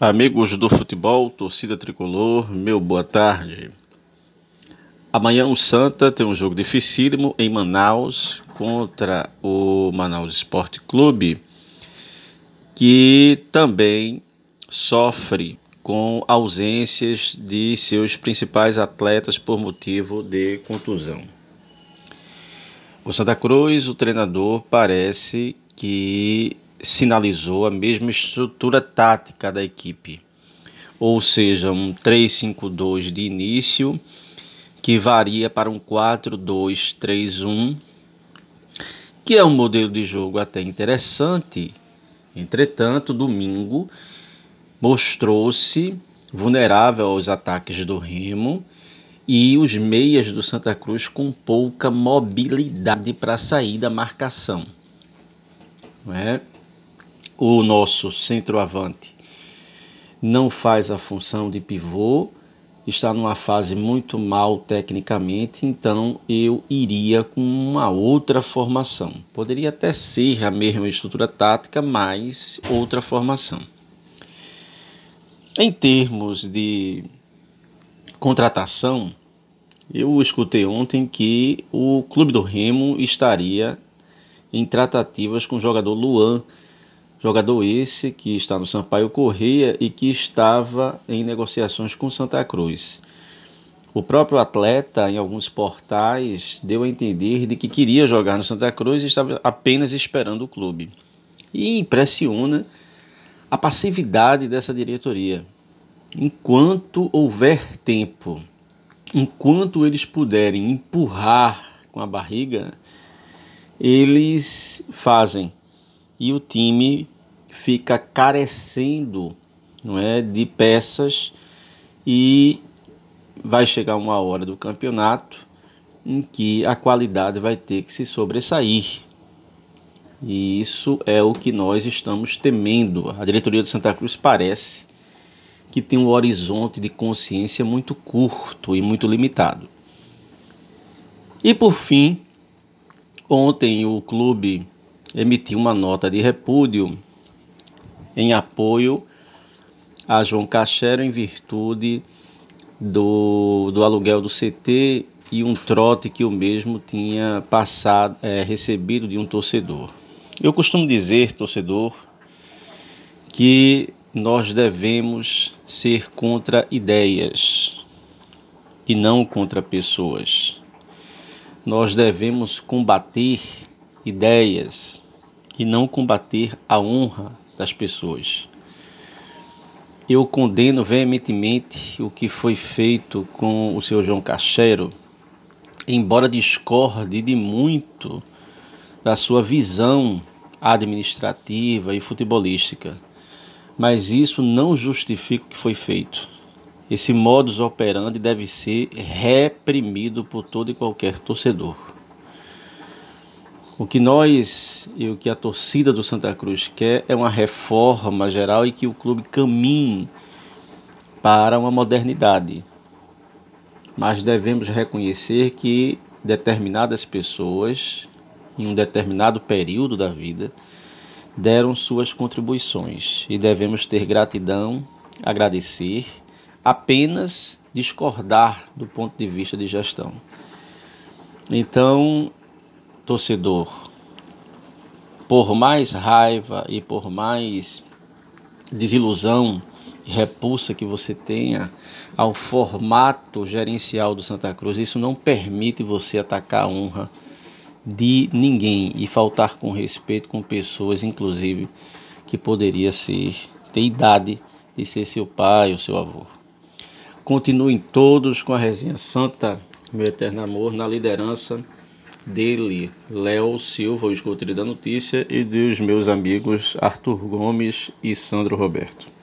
Amigos do futebol, torcida tricolor, meu boa tarde. Amanhã o Santa tem um jogo dificílimo em Manaus contra o Manaus Esporte Clube, que também sofre com ausências de seus principais atletas por motivo de contusão. O Santa Cruz, o treinador, parece que sinalizou a mesma estrutura tática da equipe, ou seja, um 3-5-2 de início que varia para um 4-2-3-1, que é um modelo de jogo até interessante. Entretanto, domingo mostrou-se vulnerável aos ataques do Remo e os meias do Santa Cruz com pouca mobilidade para sair da marcação. Não é? O nosso centroavante não faz a função de pivô, está numa fase muito mal tecnicamente, então eu iria com uma outra formação. Poderia até ser a mesma estrutura tática, mas outra formação. Em termos de contratação, eu escutei ontem que o Clube do Remo estaria em tratativas com o jogador Luan Jogador esse que está no Sampaio Correia e que estava em negociações com Santa Cruz. O próprio atleta, em alguns portais, deu a entender de que queria jogar no Santa Cruz e estava apenas esperando o clube. E impressiona a passividade dessa diretoria. Enquanto houver tempo, enquanto eles puderem empurrar com a barriga, eles fazem e o time fica carecendo não é, de peças e vai chegar uma hora do campeonato em que a qualidade vai ter que se sobressair. E isso é o que nós estamos temendo. A diretoria de Santa Cruz parece que tem um horizonte de consciência muito curto e muito limitado. E por fim, ontem o clube emitiu uma nota de repúdio em apoio a João Cachero em virtude do, do aluguel do CT e um trote que o mesmo tinha passado, é, recebido de um torcedor. Eu costumo dizer, torcedor, que nós devemos ser contra ideias e não contra pessoas. Nós devemos combater ideias e não combater a honra das pessoas. Eu condeno veementemente o que foi feito com o seu João Cachero, embora discorde de muito da sua visão administrativa e futebolística. Mas isso não justifica o que foi feito. Esse modus operandi deve ser reprimido por todo e qualquer torcedor. O que nós e o que a torcida do Santa Cruz quer é uma reforma geral e que o clube caminhe para uma modernidade. Mas devemos reconhecer que determinadas pessoas, em um determinado período da vida, deram suas contribuições e devemos ter gratidão, agradecer, apenas discordar do ponto de vista de gestão. Então, torcedor, por mais raiva e por mais desilusão e repulsa que você tenha ao formato gerencial do Santa Cruz, isso não permite você atacar a honra de ninguém e faltar com respeito com pessoas, inclusive, que poderia ser, ter idade de ser seu pai ou seu avô. Continuem todos com a resenha Santa, meu eterno amor, na liderança dele, Léo Silva, o escoteiro da notícia, e dos meus amigos Arthur Gomes e Sandro Roberto.